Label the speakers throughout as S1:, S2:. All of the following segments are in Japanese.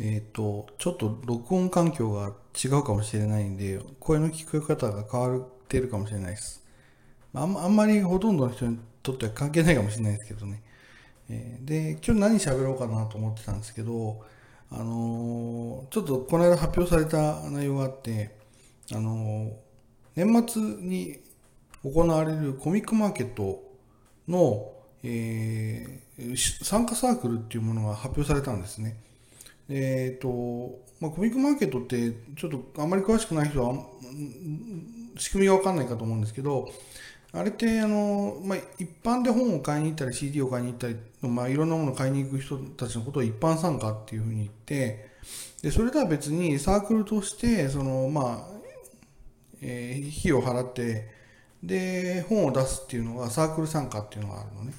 S1: えっ、と、ちょっと録音環境が違うかもしれないんで、声の聞こえ方が変わってるかもしれないです。あんあんまりほとんどの人にとっては関係ないかもしれないですけどね。えーで、今日何喋ろうかなと思ってたんですけど、あのーちょっとこの間発表された内容があって、あの年末に行われるコミックマーケットの、え参加サークルっていうものが発表されたんですね。えっ、と、まあ、コミックマーケットって、ちょっとあまり詳しくない人は、仕組みがわかんないかと思うんですけど、あれって、あの、まあ、一般で本を買いに行ったり、CD を買いに行ったり、まあ、いろんなものを買いに行く人たちのことを一般参加っていうふうに言って、で、それとは別にサークルとして、その、まあ、えー費用を払って、で、本を出すっていうのがサークル参加っていうのがあるのね。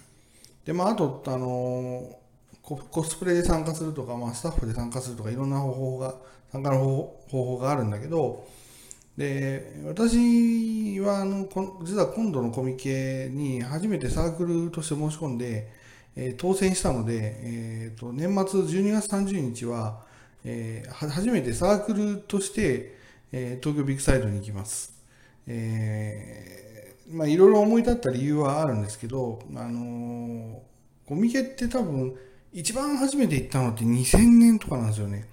S1: で、まあ、あと、あのコスプレで参加するとか、まあ、スタッフで参加するとか、いろんな方法が、参加の方法方法があるんだけど、で、私は、あの、実は今度のコミケに初めてサークルとして申し込んで、えー当選したので、えーと、年末12月30日は、えー初めてサークルとして、えー東京ビッグサイトに行きます。えーまあ、いろいろ思い立った理由はあるんですけど、あのーコミケって多分、一番初めて行ったのって2000年とかなんですよね。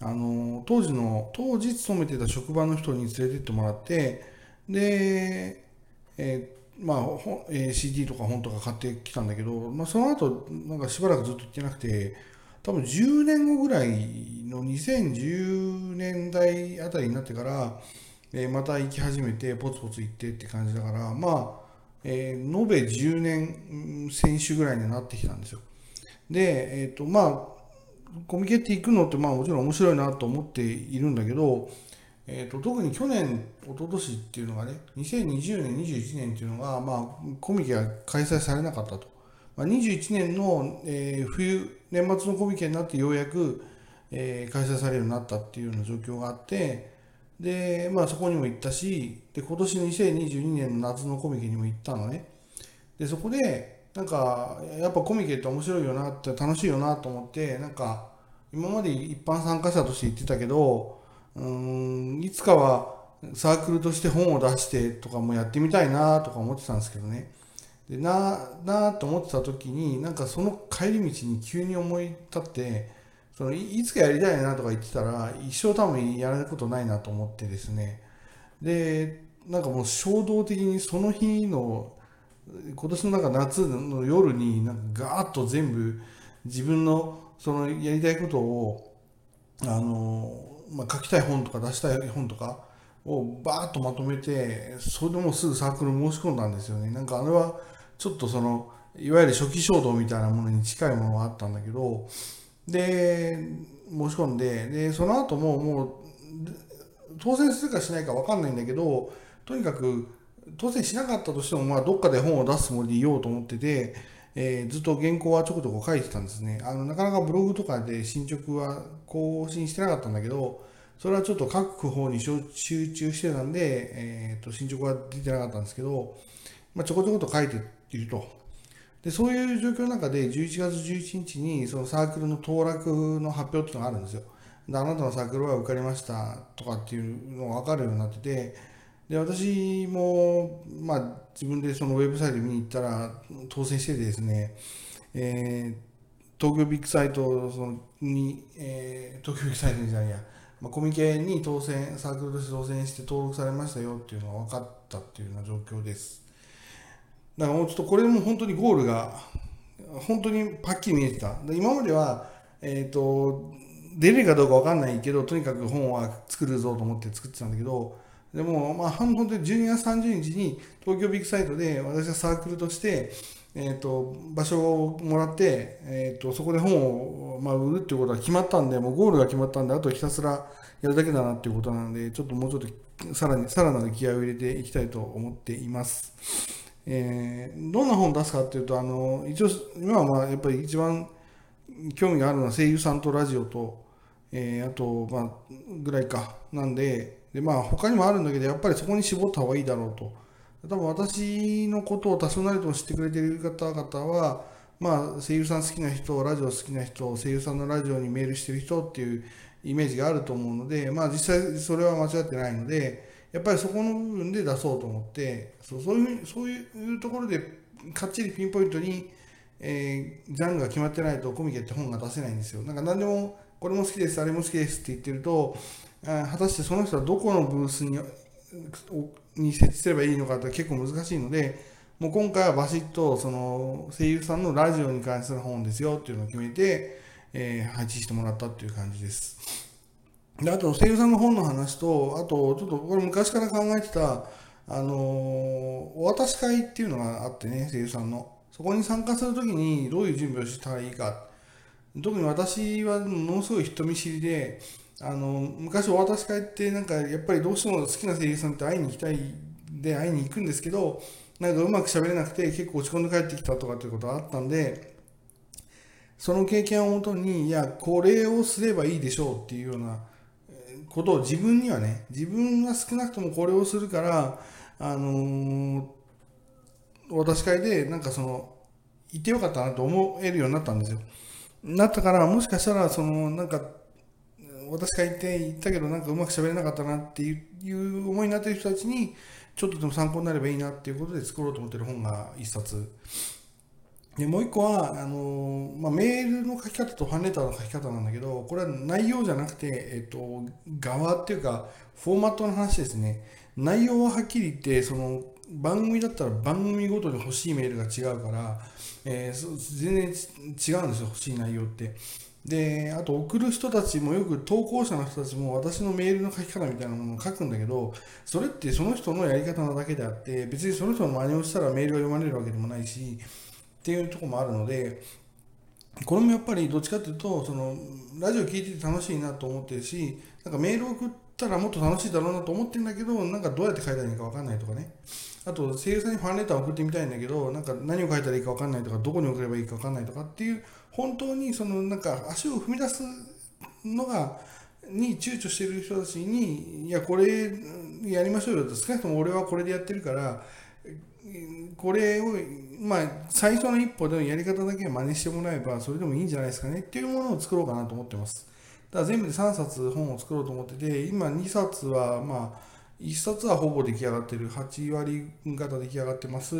S1: あの当時の当時勤めてた職場の人に連れてってもらってで、えーまあえー CD とか本とか買ってきたんだけど、まあ、その後なんかしばらくずっと行ってなくて多分10年後ぐらいの2010年代あたりになってから、えーまた行き始めてポツポツ行ってって感じだからまあ、えー延べ10年うん選手ぐらいになってきたんですよ。で、えっ、と、まあ、コミケって行くのってまあもちろん面白いなと思っているんだけど、えー、と特に去年、一昨年っていうのがね、2020年、21年っていうのが、まあ、コミケが開催されなかったと。まあ、21年の、えー冬、年末のコミケになってようやく、えー開催されるようになったっていうような状況があって、で、まあそこにも行ったし、で、今年の2022年の夏のコミケにも行ったのね。で、そこで、なんか、やっぱコミケって面白いよなって、楽しいよなと思って、なんか、今まで一般参加者として言ってたけど、うーん、いつかはサークルとして本を出してとかもやってみたいなとか思ってたんですけどね。で、な、なと思ってた時に、なんかその帰り道に急に思い立って、そのいいつかやりたいなとか言ってたら、一生多分やることないなと思ってですね。で、なんかもう衝動的にその日の今年のなんか夏の夜になんかガーッと全部自分のそのやりたいことをあの、まあ、書きたい本とか出したい本とかをバーッとまとめてそれでもうすぐサークル申し込んだんですよね。なんかあれはちょっとそのいわゆる初期衝動みたいなものに近いものがあったんだけどで申し込んででその後ももう当選するかしないか分かんないんだけどとにかく当選しなかったとしても、まあ、どっかで本を出すつもりでいようと思ってて、えーずっと原稿はちょこちょこ書いてたんですねあのなかなかブログとかで進捗は更新してなかったんだけどそれはちょっと書く方に集中してたんで、えーと進捗は出てなかったんですけど、まあ、ちょこちょこと書いていると。でそういう状況の中で11月11日にそのサークルの登録の発表っていうのがあるんですよ。であなたのサークルは受かりましたとかっていうのが分かるようになっててで私も、まあ、自分でそのウェブサイト見に行ったら当選してですね、えー東京ビッグサイトそのに、えー東京ビッグサイトじゃないや、まあ、コミケに当選サークルとして当選して登録されましたよっていうのが分かったっていうような状況です。だからもうちょっとこれも本当にゴールが本当にパッキリ見えてた。今までは、えっ、と、出れるかどうかわかんないけど、とにかく本は作るぞと思って作ってたんだけど、でも、まあ、本当に12月30日に東京ビッグサイトで私はサークルとして、えっ、と、場所をもらって、えっ、と、そこで本を、まあ、売るっていうことが決まったんで、もうゴールが決まったんで、あとひたすらやるだけだなっていうことなので、ちょっともうちょっとさらに、さらなる気合を入れていきたいと思っています。えーどんな本を出すかっていうと、あの、一応、今はまあ、やっぱり一番興味があるのは声優さんとラジオと、えーあと、まあ、ぐらいか。なんで、で、まあ、他にもあるんだけど、やっぱりそこに絞った方がいいだろうと。多分私のことを多少なりとも知ってくれている方々は、まあ、声優さん好きな人、ラジオ好きな人、声優さんのラジオにメールしてる人っていうイメージがあると思うので、まあ、実際それは間違ってないので、やっぱりそこの部分で出そうと思って、そうそういうそういうところでかっちりピンポイントに、えー、ジャンルが決まってないとコミケって本が出せないんですよ。なんか何でもこれも好きです、あれも好きですって言ってると、果たしてその人はどこのブースにに設置すればいいのかって結構難しいので、もう今回はバシッとその声優さんのラジオに関する本ですよっていうのを決めて、えー、配置してもらったっていう感じです。であと、声優さんの本の話と、あと、ちょっとこれ昔から考えてた、あのー、お渡し会っていうのがあってね、声優さんの。そこに参加するときにどういう準備をしたらいいか。特に私はものすごい人見知りで、あの昔お渡し会ってなんかやっぱりどうしても好きな声優さんって会いに行きたいで会いに行くんですけどなんかうまく喋れなくて結構落ち込んで帰ってきたとかっていうことがあったんでその経験をもとにいやこれをすればいいでしょうっていうようなことを自分にはね自分は少なくともこれをするからあの、お渡し会でなんかその行ってよかったなと思えるようになったんですよ。なったからもしかしたらそのなんか私が言って言ったけどなんかうまく喋れなかったなっていう思いになってる人たちにちょっとでも参考になればいいなっていうことで作ろうと思ってる本が1冊でもう1個はあの、まあ、メールの書き方とファンレターの書き方なんだけどこれは内容じゃなくて、えっと、側っていうかフォーマットの話ですね内容ははっきり言ってその番組だったら番組ごとに欲しいメールが違うから、えー、全然違うんですよ欲しい内容ってで、あと送る人たちもよく投稿者の人たちも私のメールの書き方みたいなものを書くんだけど、それってその人のやり方なだけであって、別にその人の真似をしたらメールが読まれるわけでもないし、っていうとこもあるので、これもやっぱりどっちかっていうと、そのラジオ聞いてて楽しいなと思ってるし、なんかメール送ったらもっと楽しいだろうなと思ってるんだけど、なんかどうやって書いたらいいか分かんないとかね。あと、声優さんにファンレターを送ってみたいんだけど、なんか何を書いたらいいか分かんないとか、どこに送ればいいか分かんないとかっていう本当にそのなんか足を踏み出すのがに躊躇してる人たちにいやこれやりましょうよと少なくとも俺はこれでやってるからこれをまあ最初の一歩でのやり方だけ真似してもらえばそれでもいいんじゃないですかねっていうものを作ろうかなと思ってます。だから全部で3冊本を作ろうと思ってて今2冊はまあ1冊はほぼ出来上がってる8割方出来上がってます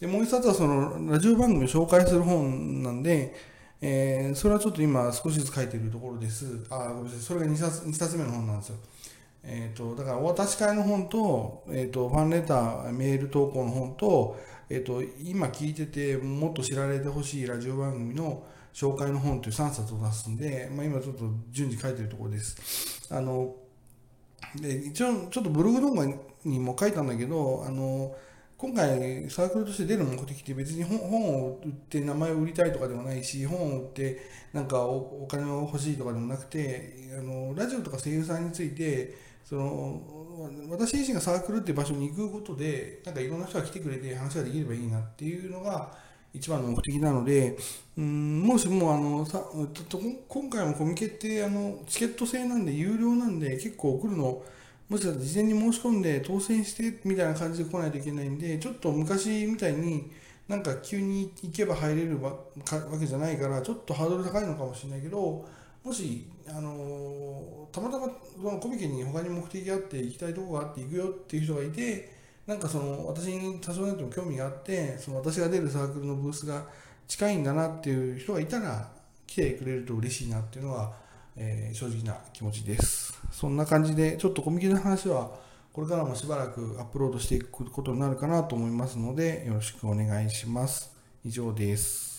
S1: でもう1冊はそのラジオ番組を紹介する本なんでえー、それはちょっと今少しずつ書いてるところです。あ、ごめんなさい。それが2冊 ,2 冊目の本なんですよ。えっ、ー、と、だからお渡し会の本と、えっ、ー、と、ファンレター、メール投稿の本と、えっ、と、今聞いててもっと知られてほしいラジオ番組の紹介の本という3冊を出すんで、まあ、今ちょっと順次書いてるところです。あの、で一応ちょっとブログ動画にも書いたんだけど、あの、今回サークルとして出る目的って別に本を売って名前を売りたいとかでもないし本を売ってなんかお金を欲しいとかでもなくてあのラジオとか声優さんについてその私自身がサークルっていう場所に行くことでなんかいろんな人が来てくれて話ができればいいなっていうのが一番の目的なので、うん、もしもあのさ今回もコミケってあのチケット制なんで有料なんで結構送るのもしかしたら事前に申し込んで当選してみたいな感じで来ないといけないんで、ちょっと昔みたいになんか急に行けば入れるわけじゃないから、ちょっとハードル高いのかもしれないけど、もし、あのたまたまそのコミケに他に目的があって行きたいとこがあって行くよっていう人がいて、なんかその私に多少なりとも興味があって、その私が出るサークルのブースが近いんだなっていう人がいたら来てくれると嬉しいなっていうのは、えー、正直な気持ちです。そんな感じで、ちょっとコミケの話は、これからもしばらくアップロードしていくことになるかなと思いますので、よろしくお願いします。以上です。